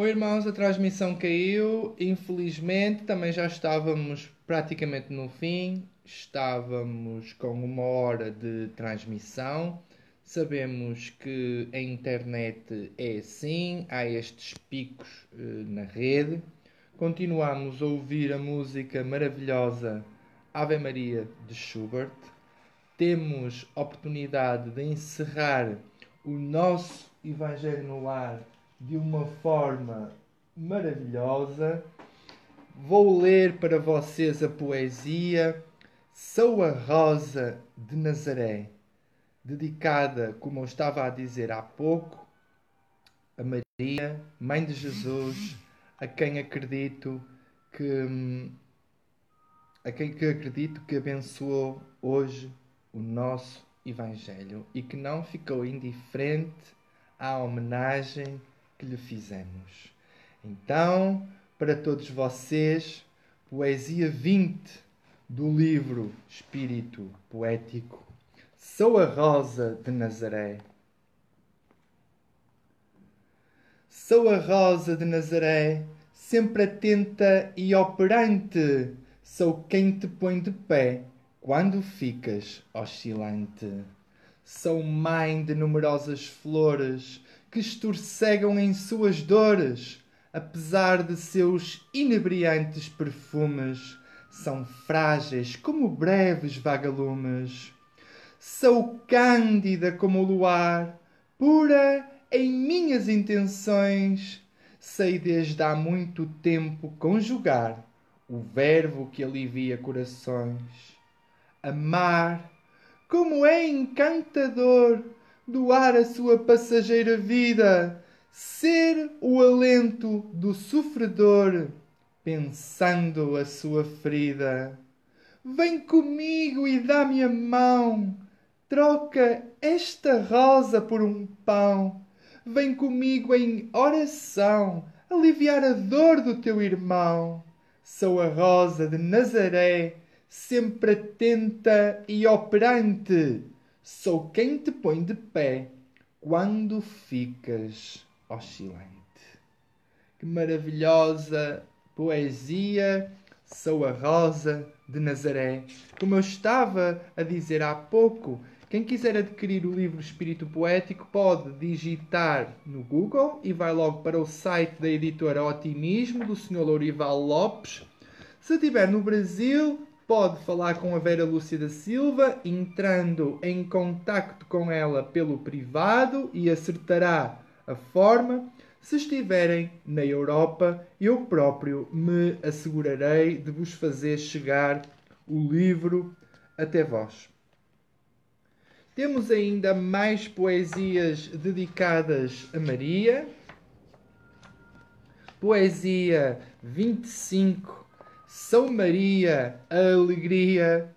Oi, irmãos, a transmissão caiu. Infelizmente, também já estávamos praticamente no fim. Estávamos com uma hora de transmissão. Sabemos que a internet é assim, há estes picos uh, na rede. Continuamos a ouvir a música maravilhosa Ave Maria de Schubert. Temos oportunidade de encerrar o nosso Evangelho no Lar de uma forma maravilhosa. Vou ler para vocês a poesia Sou a Rosa de Nazaré, dedicada, como eu estava a dizer há pouco, a Maria, Mãe de Jesus, a quem acredito que a quem que acredito que abençoou hoje o nosso Evangelho e que não ficou indiferente à homenagem que lhe fizemos. Então, para todos vocês, poesia 20 do livro Espírito Poético. Sou a Rosa de Nazaré. Sou a Rosa de Nazaré, sempre atenta e operante. Sou quem te põe de pé quando ficas oscilante. Sou mãe de numerosas flores que estorcegam em suas dores, apesar de seus inebriantes perfumes, são frágeis como breves vagalumes. Sou cândida como o luar, pura em minhas intenções. Sei desde há muito tempo conjugar o verbo que alivia corações. Amar, como é encantador doar a sua passageira vida, ser o alento do sofredor, pensando a sua ferida. Vem comigo e dá-me a mão, troca esta rosa por um pão. Vem comigo em oração, aliviar a dor do teu irmão. Sou a rosa de Nazaré, sempre atenta e operante Sou quem te põe de pé quando ficas oscilante. Que maravilhosa poesia! Sou a Rosa de Nazaré. Como eu estava a dizer há pouco, quem quiser adquirir o livro Espírito Poético pode digitar no Google e vai logo para o site da editora Otimismo do Sr. Lourival Lopes. Se estiver no Brasil, pode falar com a Vera Lúcia da Silva, entrando em contacto com ela pelo privado e acertará a forma. Se estiverem na Europa, eu próprio me assegurarei de vos fazer chegar o livro até vós. Temos ainda mais poesias dedicadas a Maria. Poesia 25 são Maria, alegria.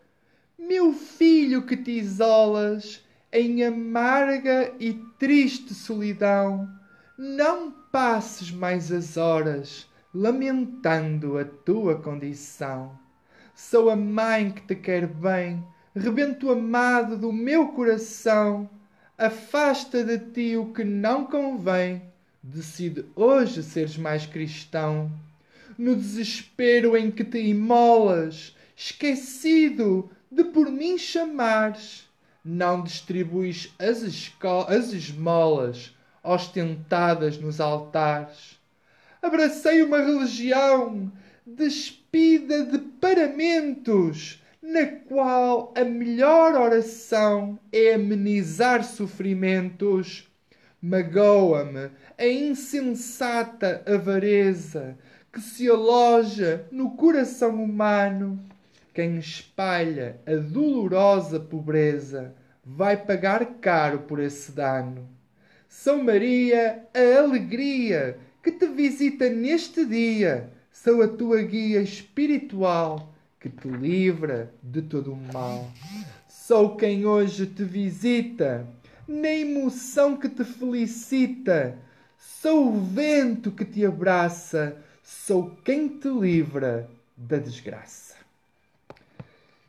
Meu filho que te isolas em amarga e triste solidão, não passes mais as horas lamentando a tua condição. Sou a mãe que te quer bem, rebento amado do meu coração. Afasta de ti o que não convém, decide hoje seres mais cristão no desespero em que te imolas, esquecido de por mim chamares, não distribuis as, as esmolas ostentadas nos altares. Abracei uma religião despida de paramentos, na qual a melhor oração é amenizar sofrimentos. Magoa-me a insensata avareza que se aloja no coração humano. Quem espalha a dolorosa pobreza vai pagar caro por esse dano. São Maria, a alegria que te visita neste dia, sou a tua guia espiritual que te livra de todo o mal. Sou quem hoje te visita, na emoção que te felicita, sou o vento que te abraça sou quem te livra da desgraça.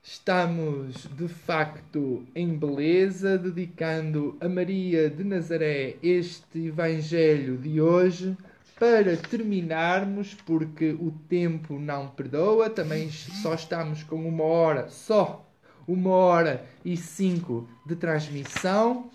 Estamos de facto em beleza, dedicando a Maria de Nazaré este Evangelho de hoje para terminarmos, porque o tempo não perdoa, também só estamos com uma hora, só uma hora e cinco de transmissão.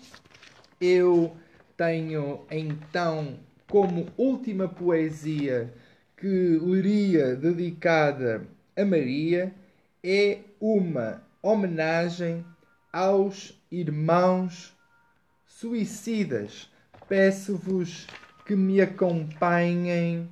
Eu tenho então como última poesia que leria dedicada a Maria é uma homenagem aos irmãos suicidas. Peço-vos que me acompanhem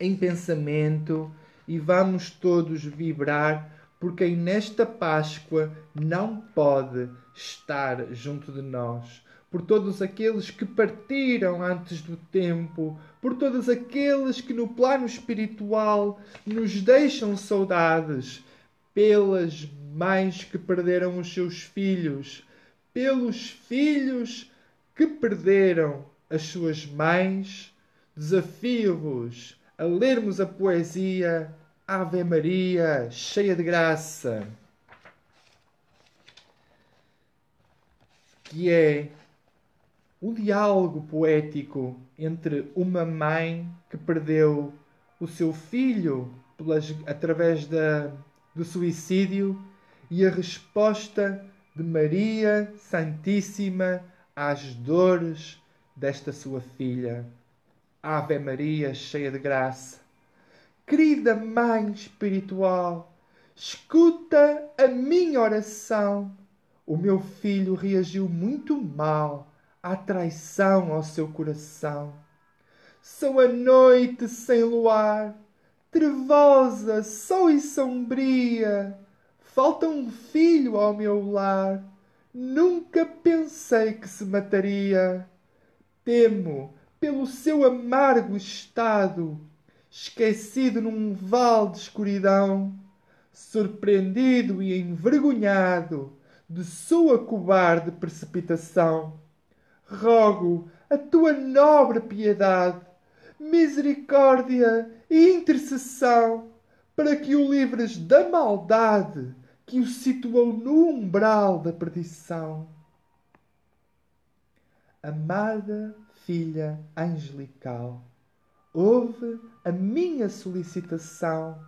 em pensamento e vamos todos vibrar por quem nesta Páscoa não pode estar junto de nós, por todos aqueles que partiram antes do tempo, por todos aqueles que no plano espiritual nos deixam saudades, pelas mães que perderam os seus filhos, pelos filhos que perderam as suas mães, desafio-vos a lermos a poesia Ave Maria, cheia de graça, que é o diálogo poético entre uma mãe que perdeu o seu filho pelas, através da, do suicídio e a resposta de Maria Santíssima às dores desta sua filha. Ave Maria, cheia de graça. Querida Mãe Espiritual, escuta a minha oração. O meu filho reagiu muito mal à traição ao seu coração. Sou a noite sem luar, trevosa, só e sombria. Falta um filho ao meu lar. Nunca pensei que se mataria. Temo pelo seu amargo estado, esquecido num vale de escuridão, surpreendido e envergonhado de sua cobarde precipitação. Rogo a tua nobre piedade, misericórdia e intercessão, para que o livres da maldade que o situou no umbral da perdição. Amada filha angelical, ouve a minha solicitação.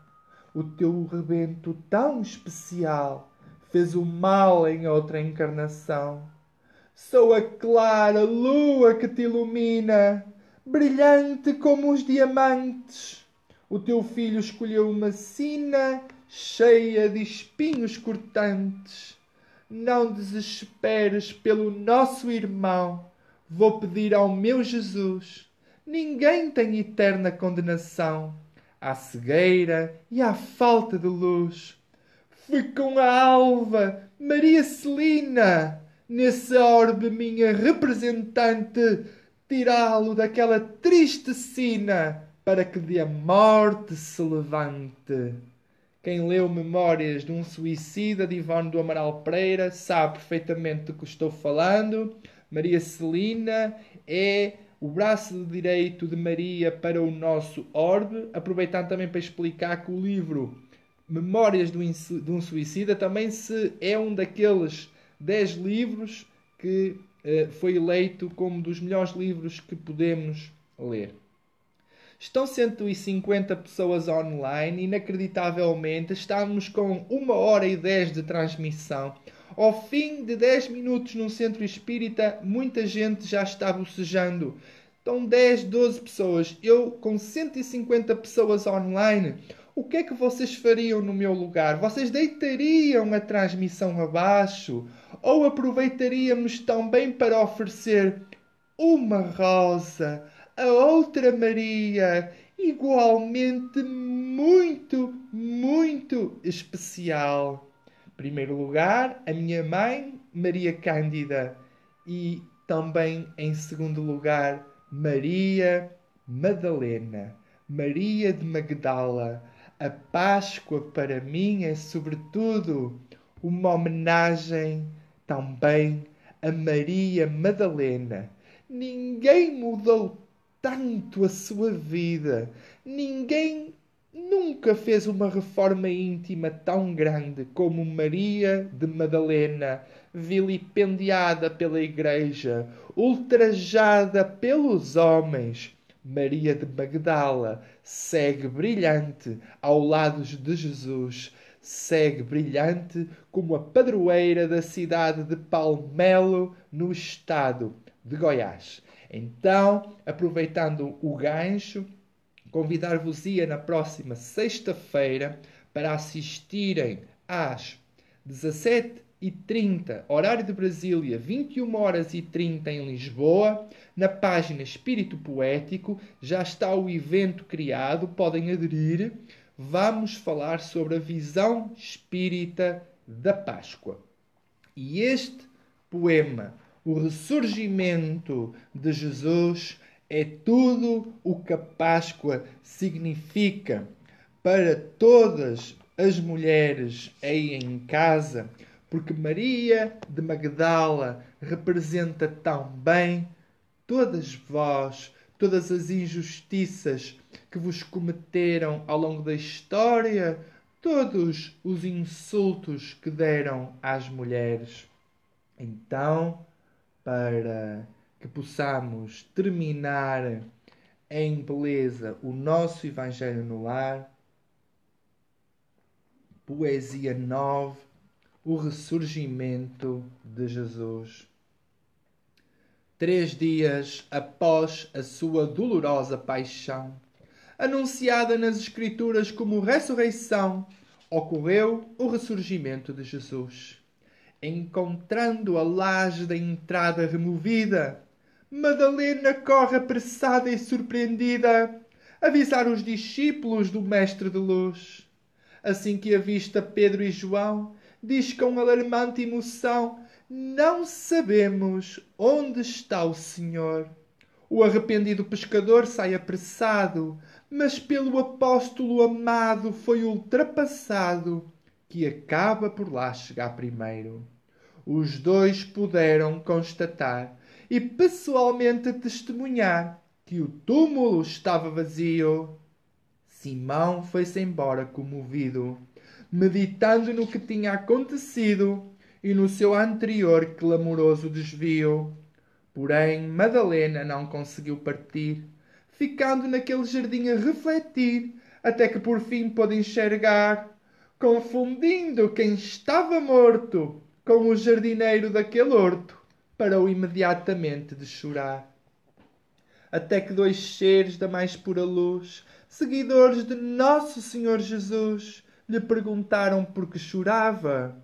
O teu rebento tão especial fez o mal em outra encarnação. Sou a clara lua que te ilumina, brilhante como os diamantes. O teu filho escolheu uma sina cheia de espinhos cortantes. Não desesperes pelo nosso irmão Vou pedir ao meu Jesus. Ninguém tem eterna condenação. à cegueira e à falta de luz. Fui com a alva, Maria Celina, nesse orbe minha representante, tirá-lo daquela triste sina, para que de a morte se levante. Quem leu Memórias de um Suicida de Ivone do Amaral Pereira sabe perfeitamente do que estou falando. Maria Celina é o braço direito de Maria para o nosso orbe, aproveitando também para explicar que o livro Memórias de um Suicida também se é um daqueles 10 livros que eh, foi eleito como dos melhores livros que podemos ler. Estão 150 pessoas online, inacreditavelmente estamos com 1 hora e 10 de transmissão. Ao fim de 10 minutos num centro espírita, muita gente já está bocejando. Estão 10, 12 pessoas. Eu, com 150 pessoas online, o que é que vocês fariam no meu lugar? Vocês deitariam a transmissão abaixo? Ou aproveitaríamos também para oferecer uma rosa a outra Maria, igualmente muito, muito especial? primeiro lugar, a minha mãe, Maria Cândida, e também em segundo lugar, Maria Madalena, Maria de Magdala. A Páscoa para mim é, sobretudo, uma homenagem também a Maria Madalena. Ninguém mudou tanto a sua vida, ninguém nunca fez uma reforma íntima tão grande como Maria de Madalena, vilipendiada pela Igreja, ultrajada pelos homens, Maria de Magdala segue brilhante ao lado de Jesus, segue brilhante como a padroeira da cidade de Palmelo, no estado de Goiás. Então, aproveitando o gancho, convidar-vos-ia na próxima sexta-feira para assistirem às 17h30, horário de Brasília, 21 horas e 30 em Lisboa. Na página Espírito Poético já está o evento criado, podem aderir. Vamos falar sobre a visão espírita da Páscoa. E este poema, o ressurgimento de Jesus, é tudo o que a Páscoa significa para todas as mulheres aí em casa, porque Maria de Magdala representa tão bem todas vós, todas as injustiças que vos cometeram ao longo da história, todos os insultos que deram às mulheres. Então, para que possamos terminar em beleza o nosso Evangelho no lar. Poesia 9 O ressurgimento de Jesus. Três dias após a sua dolorosa paixão, anunciada nas Escrituras como ressurreição, ocorreu o ressurgimento de Jesus. Encontrando a laje da entrada removida, Madalena corre apressada e surpreendida avisar os discípulos do Mestre de Luz. Assim que avista Pedro e João, diz com alarmante emoção: Não sabemos onde está o Senhor. O arrependido pescador sai apressado, mas pelo apóstolo amado foi ultrapassado, que acaba por lá chegar primeiro. Os dois puderam constatar e pessoalmente testemunhar que o túmulo estava vazio. Simão foi-se embora comovido, meditando no que tinha acontecido e no seu anterior clamoroso desvio. Porém, Madalena não conseguiu partir, ficando naquele jardim a refletir, até que por fim pôde enxergar, confundindo quem estava morto com o jardineiro daquele horto parou imediatamente de chorar. Até que dois seres da mais pura luz, seguidores de Nosso Senhor Jesus, lhe perguntaram por que chorava.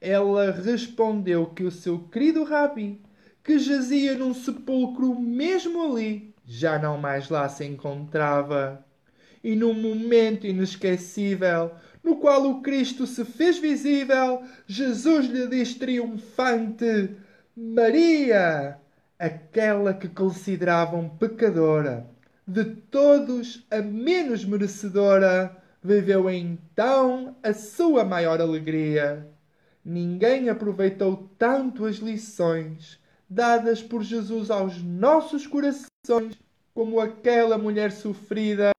Ela respondeu que o seu querido Rabi, que jazia num sepulcro mesmo ali, já não mais lá se encontrava. E num momento inesquecível, no qual o Cristo se fez visível, Jesus lhe diz triunfante: Maria, aquela que consideravam pecadora, de todos a menos merecedora, viveu então a sua maior alegria. Ninguém aproveitou tanto as lições dadas por Jesus aos nossos corações como aquela mulher sofrida.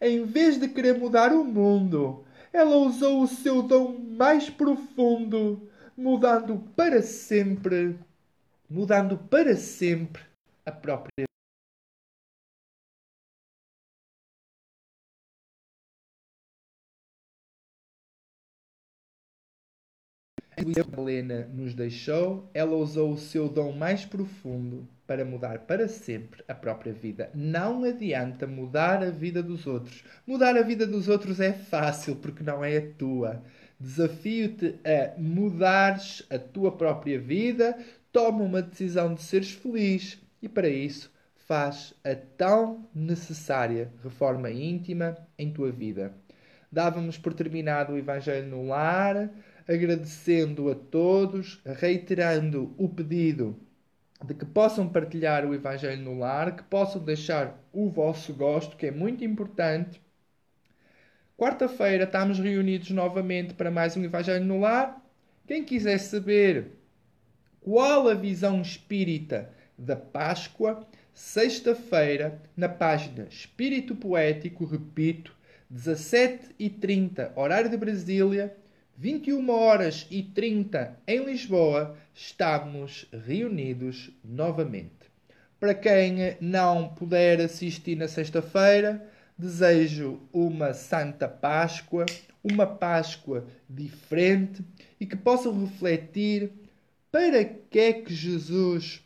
Em vez de querer mudar o mundo, ela usou o seu dom mais profundo mudando para sempre, mudando para sempre a própria A Helena nos deixou, ela usou o seu dom mais profundo para mudar para sempre a própria vida. Não adianta mudar a vida dos outros. Mudar a vida dos outros é fácil porque não é a tua. Desafio-te a mudares a tua própria vida, toma uma decisão de seres feliz e para isso faz a tão necessária reforma íntima em tua vida. Dávamos por terminado o Evangelho no lar, agradecendo a todos, reiterando o pedido de que possam partilhar o Evangelho no lar, que possam deixar o vosso gosto, que é muito importante Quarta-feira estamos reunidos novamente para mais um Evangelho no Lar. Quem quiser saber qual a visão espírita da Páscoa, sexta-feira, na página Espírito Poético, repito, 17h30, horário de Brasília, 21 horas e 30 em Lisboa, estamos reunidos novamente. Para quem não puder assistir na sexta-feira, desejo uma Santa Páscoa, uma Páscoa diferente e que possam refletir para que é que Jesus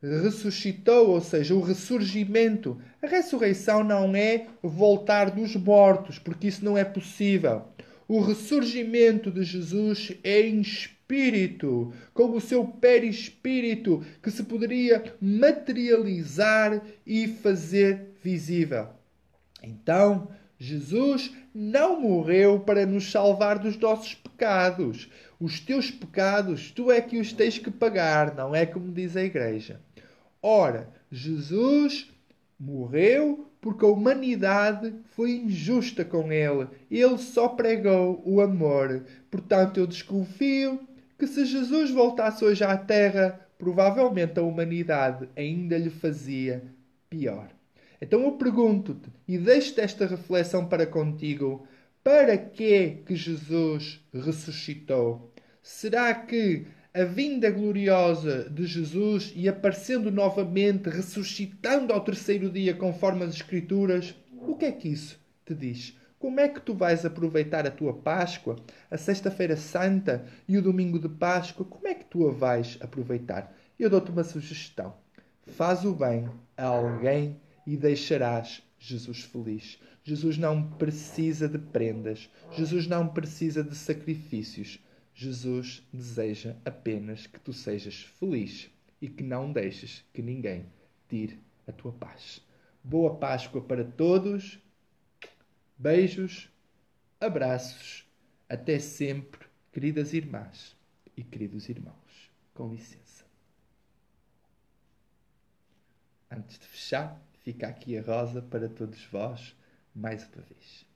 ressuscitou, ou seja, o ressurgimento. A ressurreição não é voltar dos mortos, porque isso não é possível. O ressurgimento de Jesus é em espírito, com o seu perispírito, que se poderia materializar e fazer visível. Então, Jesus não morreu para nos salvar dos nossos pecados. Os teus pecados, tu é que os tens que pagar, não é como diz a igreja. Ora, Jesus morreu porque a humanidade foi injusta com ele. Ele só pregou o amor. Portanto, eu desconfio que se Jesus voltasse hoje à Terra, provavelmente a humanidade ainda lhe fazia pior. Então eu pergunto-te e deixo-te esta reflexão para contigo: para que que Jesus ressuscitou? Será que a vinda gloriosa de Jesus e aparecendo novamente, ressuscitando ao terceiro dia, conforme as Escrituras, o que é que isso te diz? Como é que tu vais aproveitar a tua Páscoa, a Sexta-feira Santa e o domingo de Páscoa? Como é que tu a vais aproveitar? Eu dou-te uma sugestão. Faz o bem a alguém e deixarás Jesus feliz. Jesus não precisa de prendas. Jesus não precisa de sacrifícios. Jesus deseja apenas que tu sejas feliz e que não deixes que ninguém tire a tua paz. Boa Páscoa para todos. Beijos, abraços. Até sempre, queridas irmãs e queridos irmãos. Com licença. Antes de fechar, fica aqui a rosa para todos vós mais uma vez.